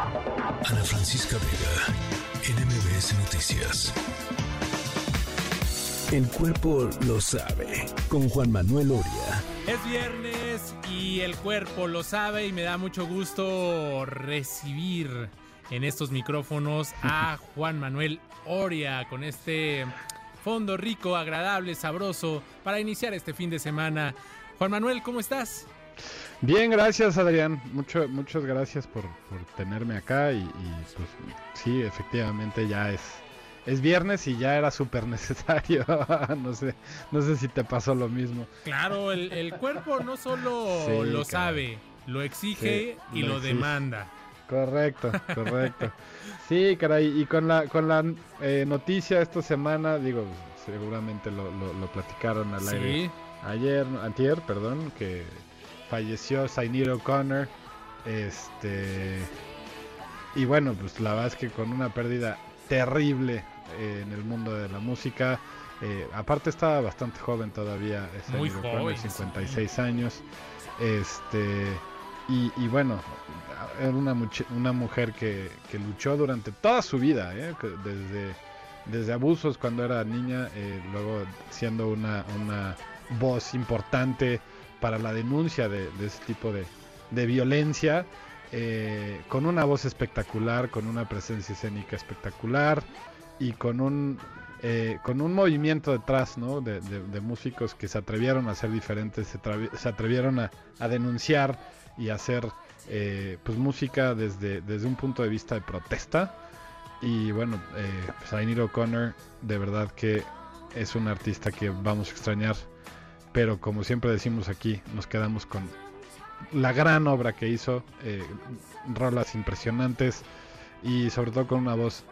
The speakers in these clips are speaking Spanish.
Ana Francisca Vega, NMBS Noticias. El cuerpo lo sabe, con Juan Manuel Oria. Es viernes y el cuerpo lo sabe y me da mucho gusto recibir en estos micrófonos a Juan Manuel Oria con este fondo rico, agradable, sabroso para iniciar este fin de semana. Juan Manuel, ¿cómo estás? Bien, gracias Adrián. Mucho, muchas gracias por, por tenerme acá y, y, pues sí, efectivamente ya es, es viernes y ya era súper necesario. no sé, no sé si te pasó lo mismo. Claro, el, el cuerpo no solo sí, lo sabe, lo exige sí, y lo, lo demanda. Correcto, correcto. sí, caray, y con la, con la eh, noticia esta semana, digo, seguramente lo, lo, lo platicaron al aire ayer, antier, perdón, que falleció Zainir O'Connor. Este. Y bueno, pues la verdad es que con una pérdida terrible eh, en el mundo de la música. Eh, aparte estaba bastante joven todavía, Muy joven, 56 sí. años. Este. Y, y, bueno, era una, una mujer que, que, luchó durante toda su vida, ¿eh? desde, desde abusos cuando era niña, eh, luego siendo una, una voz importante para la denuncia de, ese tipo de, de violencia, eh, con una voz espectacular, con una presencia escénica espectacular y con un, eh, con un movimiento detrás ¿no? de, músicos que se atrevieron a ser diferentes, se, se atrevieron a, denunciar y hacer eh, pues música desde, desde un punto de vista de protesta. Y bueno, eh, pues O'Connor de verdad que es un artista que vamos a extrañar pero como siempre decimos aquí, nos quedamos con la gran obra que hizo, eh, rolas impresionantes y sobre todo con una voz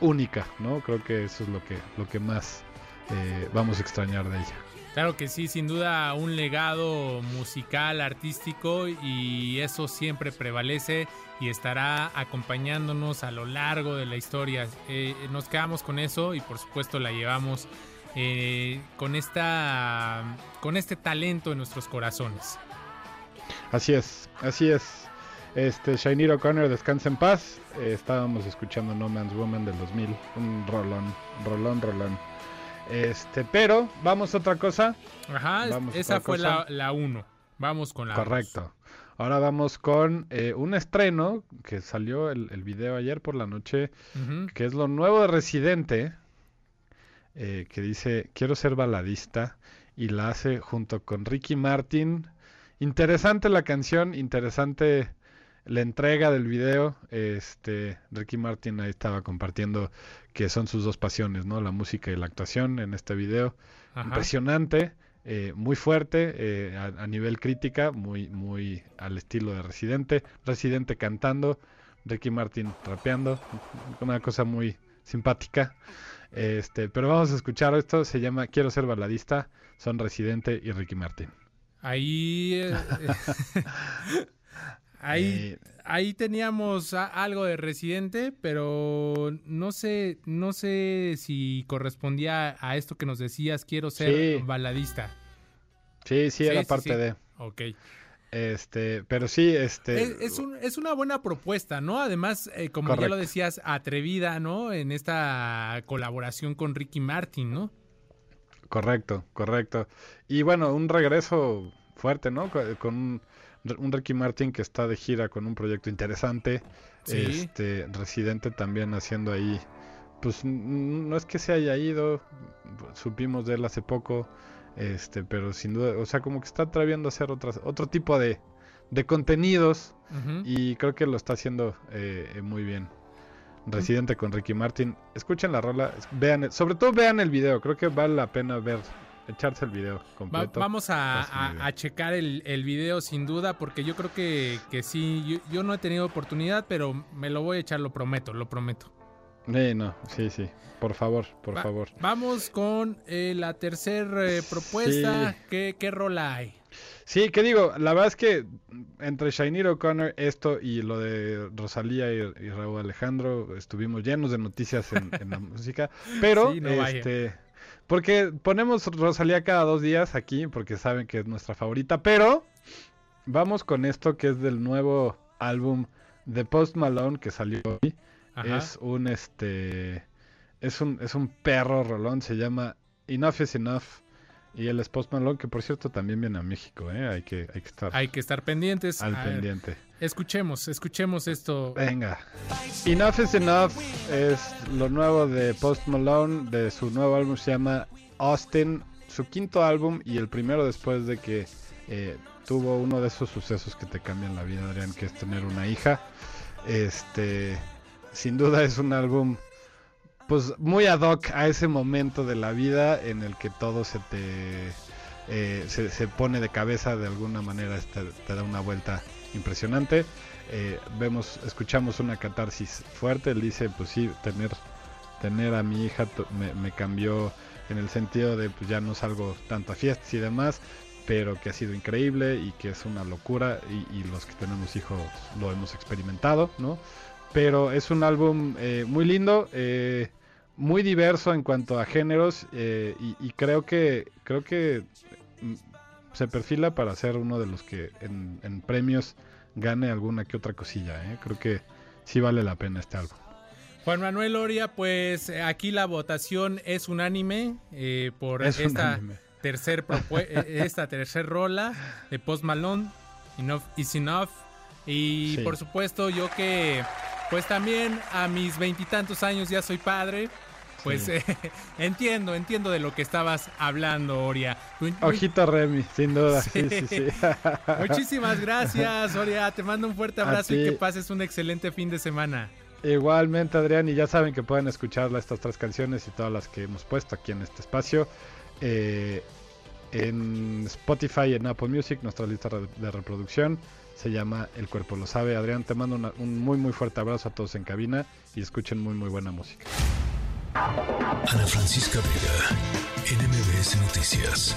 única, ¿no? Creo que eso es lo que, lo que más eh, vamos a extrañar de ella. Claro que sí, sin duda un legado musical, artístico y eso siempre prevalece y estará acompañándonos a lo largo de la historia. Eh, nos quedamos con eso y por supuesto la llevamos eh, con esta con este talento en nuestros corazones. Así es, así es. Este Shainir O'Connor descansa en paz. Eh, estábamos escuchando No Man's Woman del 2000, un rolón, rolón, rolón. Este, pero vamos a otra cosa. Ajá, vamos esa fue cosa. la 1. Vamos con la Correcto. Dos. Ahora vamos con eh, un estreno que salió el, el, video ayer por la noche, uh -huh. que es lo nuevo de Residente, eh, que dice quiero ser baladista y la hace junto con Ricky Martin. Interesante la canción, interesante la entrega del video. Este Ricky Martin ahí estaba compartiendo que son sus dos pasiones, ¿no? La música y la actuación en este video. Ajá. Impresionante, eh, muy fuerte eh, a, a, nivel crítica, muy muy al estilo de Residente. Residente cantando, Ricky Martin rapeando, una cosa muy simpática. Este, pero vamos a escuchar esto, se llama Quiero ser baladista, son Residente y Ricky Martin. Ahí eh, ahí eh, ahí teníamos algo de Residente, pero no sé no sé si correspondía a esto que nos decías, quiero ser sí. baladista. Sí, sí, era sí, parte sí. de. Ok. Este, pero sí, este. Es, es, un, es una buena propuesta, ¿no? Además, eh, como Correcto. ya lo decías, atrevida, ¿no? En esta colaboración con Ricky Martin, ¿no? Correcto, correcto. Y bueno, un regreso fuerte, ¿no? Con un, un Ricky Martin que está de gira con un proyecto interesante. Sí. Este, residente también haciendo ahí. Pues no es que se haya ido, supimos de él hace poco. Este, pero sin duda, o sea, como que está atreviendo a hacer otras, otro tipo de, de contenidos uh -huh. y creo que lo está haciendo eh, muy bien. Residente uh -huh. con Ricky Martin. Escuchen la rola, vean, sobre todo vean el video, creo que vale la pena ver, echarse el video completo. Va, vamos a, a, a, checar el, el, video sin duda, porque yo creo que, que sí, yo, yo no he tenido oportunidad, pero me lo voy a echar, lo prometo, lo prometo. No, sí, sí. Por favor, por Va favor. Vamos con eh, la tercera eh, propuesta. Sí. ¿Qué, ¿Qué, rola hay? Sí, que digo, la verdad es que entre Shainir O'Connor, esto y lo de Rosalía y, y, Raúl Alejandro, estuvimos llenos de noticias en, en la música. Pero, sí, no este. Vaya. Porque ponemos Rosalía cada dos días aquí, porque saben que es nuestra favorita. Pero vamos con esto que es del nuevo álbum de Post Malone que salió hoy. Es un este es un es un perro rolón, se llama Enough is Enough. Y el es Post Malone, que por cierto también viene a México, ¿eh? hay, que, hay que estar hay que estar pendientes. Al pendiente. escuchemos, escuchemos esto. Venga. Enough is Enough es lo nuevo de Post Malone, de su nuevo álbum se llama Austin, su quinto álbum y el primero después de que eh, tuvo uno de esos sucesos que te cambian la vida, Adrián, que es tener una hija. Este, sin duda es un álbum pues muy ad hoc a ese momento de la vida en el que todo se te eh, se, pone de cabeza de alguna manera te, te da una vuelta impresionante. Eh, vemos escuchamos una catarsis fuerte él dice pues sí tener tener a mi hija me, cambió en el sentido de pues ya no salgo tanto a fiestas y demás pero que ha sido increíble y que es una locura y los que tenemos hijos lo hemos experimentado no pero es un álbum eh, muy lindo, eh, muy diverso en cuanto a géneros eh, y, creo que creo que mm, se perfila para ser uno de los que en, premios gane alguna que otra cosilla. Creo que sí vale la pena este álbum. Juan Manuel Oria, pues aquí la votación es unánime por esta tercer esta tercer rola de Post Malone, Enough is Enough. Y por supuesto, yo que pues también a mis veintitantos años ya soy padre. Pues eh, entiendo, entiendo de lo que estabas hablando, Oria. Ojito Remy, sin duda. Muchísimas gracias, Oria. Te mando un fuerte abrazo y que pases un excelente fin de semana. Igualmente, Adrián, y ya saben que pueden escuchar estas tres canciones y todas las que hemos puesto aquí en este espacio. Eh, en Spotify, en Apple Music, nuestra lista de reproducción se llama El cuerpo lo sabe. Adrián, te mando un muy muy fuerte abrazo a todos en cabina y escuchen muy muy buena música. Ana Francisca Vega, NMBS Noticias.